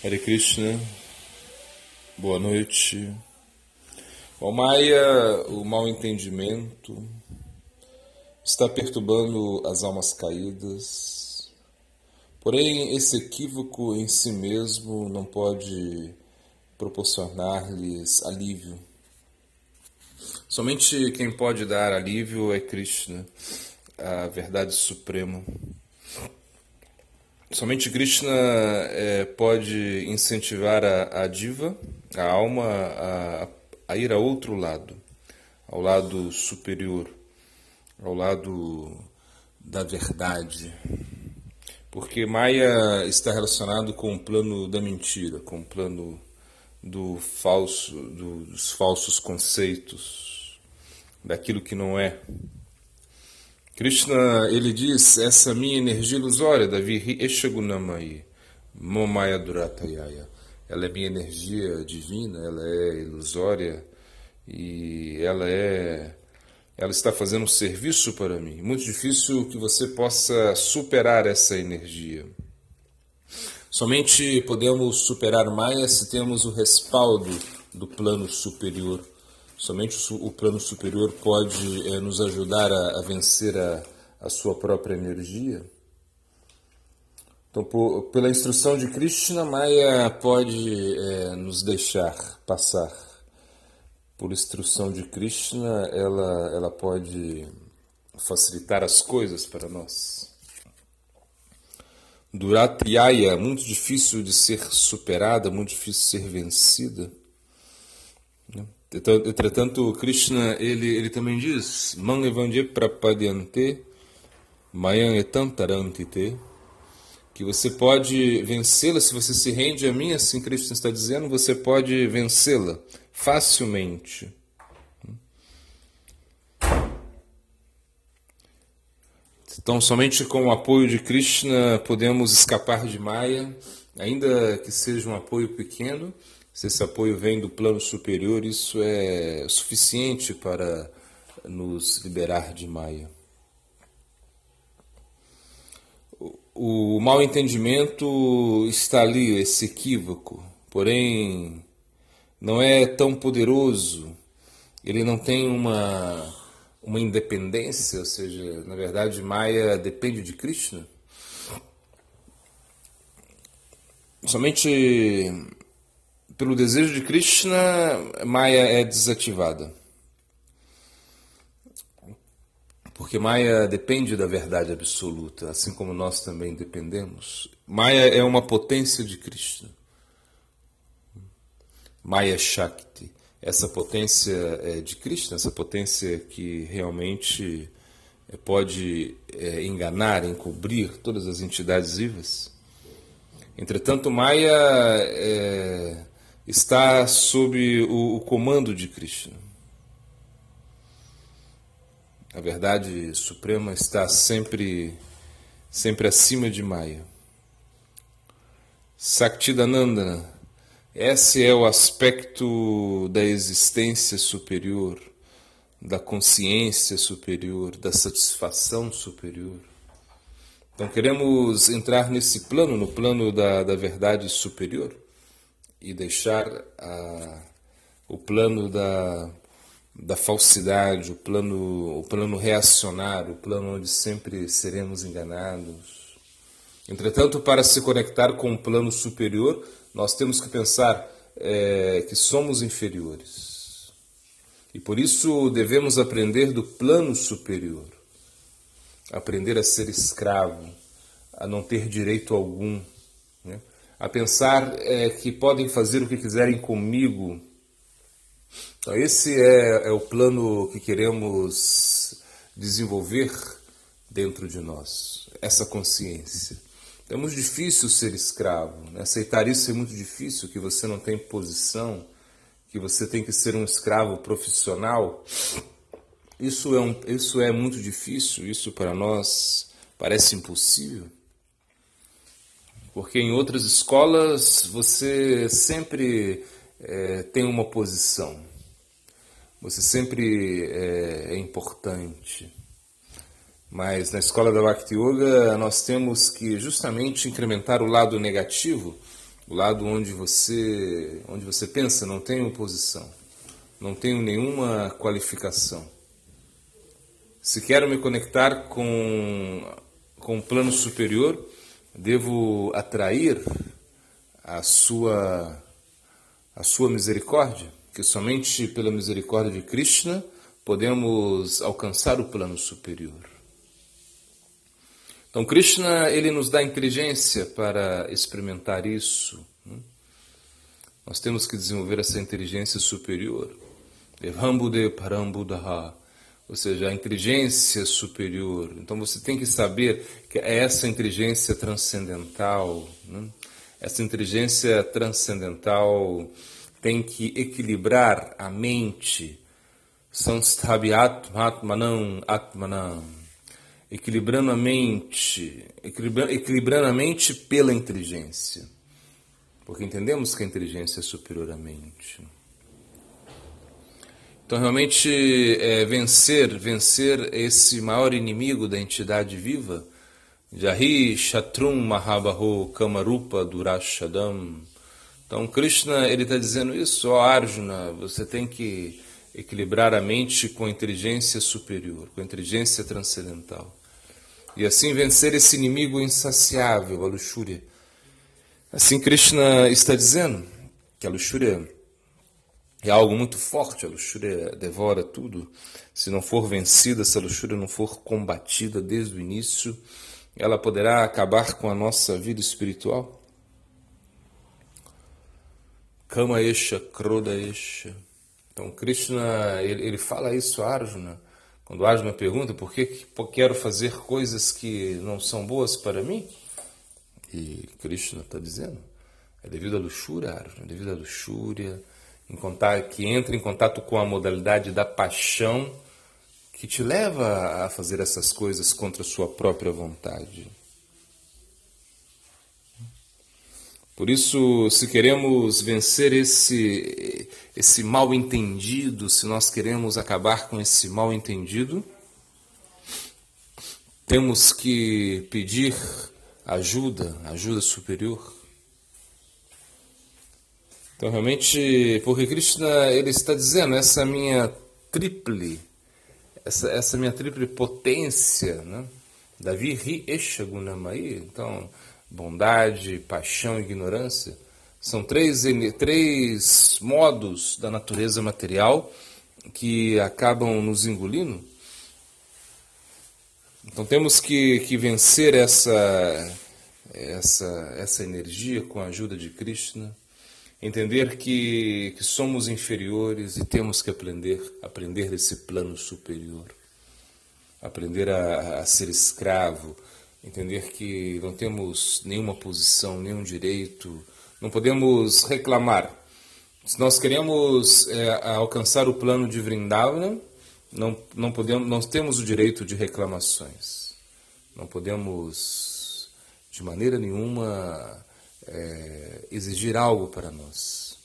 Hare Krishna, boa noite. O Maia, o mal entendimento, está perturbando as almas caídas. Porém, esse equívoco em si mesmo não pode proporcionar-lhes alívio. Somente quem pode dar alívio é Krishna, a verdade suprema. Somente Krishna é, pode incentivar a, a, diva, a alma, a, a ir a outro lado, ao lado superior, ao lado da verdade. Porque Maya está relacionado com o plano da mentira, com o plano do falso, do, dos falsos conceitos, daquilo que não é. Krishna, ele diz, essa minha energia ilusória, Davi Eshagunamai, Momaya Duratayaya, ela é minha energia divina, ela é ilusória e ela é ela está fazendo um serviço para mim. Muito difícil que você possa superar essa energia. Somente podemos superar Maya se temos o respaldo do plano superior. Somente o plano superior pode é, nos ajudar a, a vencer a, a, sua própria energia. Então, por, pela instrução de Krishna, Maya pode é, nos deixar passar. Por instrução de Krishna, ela, ela pode facilitar as coisas para nós. Duratyaya, muito difícil de ser superada, muito difícil de ser vencida. Né? Entretanto, Krishna ele, ele também diz: Man evandye prapadyante mayan etantarantite que você pode vencê-la se você se rende a mim, assim Krishna está dizendo, você pode vencê-la facilmente. Então, somente com o apoio de Krishna podemos escapar de Maya, ainda que seja um apoio pequeno, se esse apoio vem do plano superior, isso é suficiente para nos liberar de Maya. O mal entendimento está ali, esse equívoco, porém não é tão poderoso, ele não tem uma, uma independência, ou seja, na verdade, Maya depende de Krishna. Somente pelo desejo de Krishna, Maya é desativada. Porque Maya depende da verdade absoluta, assim como nós também dependemos. Maya é uma potência de Krishna. Maya Shakti. Essa potência é de Krishna, essa potência que realmente é, pode é, enganar, encobrir todas as entidades vivas. Entretanto, Maya é, está sob o, o comando de Krishna. A verdade suprema está sempre, sempre acima de Maya. Saktidanandana, esse é o aspecto da existência superior, da consciência superior, da satisfação superior. Então queremos entrar nesse plano, no plano da, da verdade superior e deixar a, o plano da, da falsidade, o plano, o plano reacionário, o plano onde sempre seremos enganados. Entretanto, para se conectar com o plano superior, nós temos que pensar é, que somos inferiores. E por isso devemos aprender do plano superior. Aprender a ser escravo, a não ter direito algum. A pensar é, que podem fazer o que quiserem comigo. Então, esse é, é o plano que queremos desenvolver dentro de nós, essa consciência. É muito difícil ser escravo, né? aceitar isso é muito difícil, que você não tem posição, que você tem que ser um escravo profissional. Isso é, um, isso é muito difícil, isso para nós parece impossível. Porque em outras escolas você sempre é, tem uma posição, você sempre é, é importante. Mas na escola da Bhakti Yoga nós temos que justamente incrementar o lado negativo o lado onde você, onde você pensa, não tenho posição, não tenho nenhuma qualificação. Se quero me conectar com, com o plano superior, devo atrair a sua, a sua misericórdia, que somente pela misericórdia de Krishna podemos alcançar o plano superior. Então Krishna ele nos dá inteligência para experimentar isso. Né? Nós temos que desenvolver essa inteligência superior. Devambude parambudaha. Ou seja, a inteligência superior. Então você tem que saber que é essa inteligência transcendental. Né? Essa inteligência transcendental tem que equilibrar a mente. Samsthabhyatmatmanam atmanam equilibrando a mente, equilibrando, equilibrando a mente pela inteligência. Porque entendemos que a inteligência é superior à mente. Então, realmente, é, vencer, vencer esse maior inimigo da entidade viva, Jahi Shatrum Mahabaho Kamarupa Durashadam. Então, Krishna ele está dizendo isso, ó Arjuna, você tem que equilibrar a mente com a inteligência superior, com a inteligência transcendental e assim vencer esse inimigo insaciável, a luxúria. Assim Krishna está dizendo que a luxúria é algo muito forte, a luxúria devora tudo. Se não for vencida, se a luxúria não for combatida desde o início, ela poderá acabar com a nossa vida espiritual. Kama Esha, Kroda Esha. Então Krishna, ele, ele fala isso a Arjuna quando Arjuna pergunta por que quero fazer coisas que não são boas para mim, e Krishna está dizendo, é devido à luxúria, Arjuna, é devido à luxúria, em contato, que entra em contato com a modalidade da paixão que te leva a fazer essas coisas contra a sua própria vontade. Por isso, se queremos vencer esse, esse mal entendido, se nós queremos acabar com esse mal entendido, temos que pedir ajuda, ajuda superior. Então, realmente, porque Krishna ele está dizendo essa minha triple, essa, essa minha triple potência, né? Davi ri eshagunamai. Então, bondade, paixão e ignorância, são três, três modos da natureza material que acabam nos engolindo. Então temos que, que vencer essa, essa, essa energia com a ajuda de Krishna, entender que, que somos inferiores e temos que aprender, aprender desse plano superior, aprender a, a ser escravo, entender que não temos nenhuma posição, nenhum direito, não podemos reclamar. Se nós queremos é, alcançar o plano de Vrindavan, não, não, podemos, não temos o direito de reclamações. Não podemos, de maneira nenhuma, é, exigir algo para nós.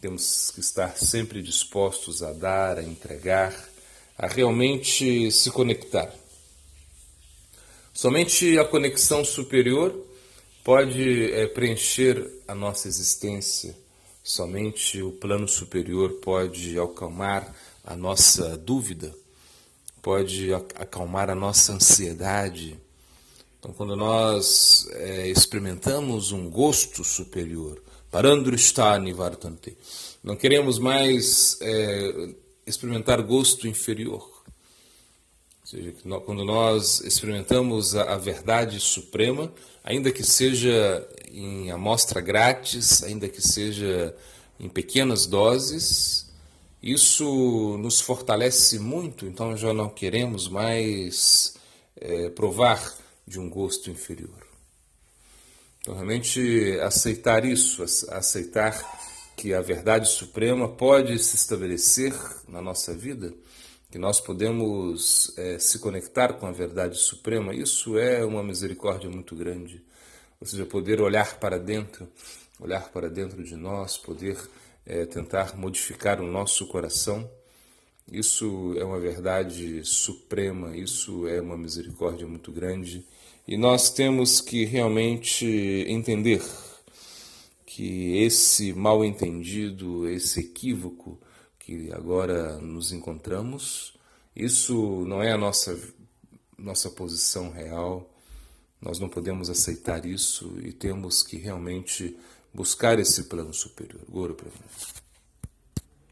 Temos que estar sempre dispostos a dar, a entregar, a realmente se conectar. Somente a conexão superior pode é, preencher a nossa existência. Somente o plano superior pode acalmar a nossa dúvida, pode acalmar a nossa ansiedade. Então, quando nós é, experimentamos um gosto superior, parandristani vartante, não queremos mais é, experimentar gosto inferior. Seja, quando nós experimentamos a, a verdade suprema, ainda que seja em amostra grátis, ainda que seja em pequenas doses, isso nos fortalece muito, então já não queremos mais é, provar de um gosto inferior. Então, realmente, aceitar isso, aceitar que a verdade suprema pode se estabelecer na nossa vida que nós podemos é, se conectar com a verdade suprema, isso é uma misericórdia muito grande. Ou seja, poder olhar para dentro, olhar para dentro de nós, poder é, tentar modificar o nosso coração, isso é uma verdade suprema, isso é uma misericórdia muito grande. E nós temos que realmente entender que esse mal entendido, esse equívoco que agora nos encontramos, isso não é a nossa, nossa posição real. Nós não podemos aceitar isso e temos que realmente buscar esse plano superior. Goro para mim.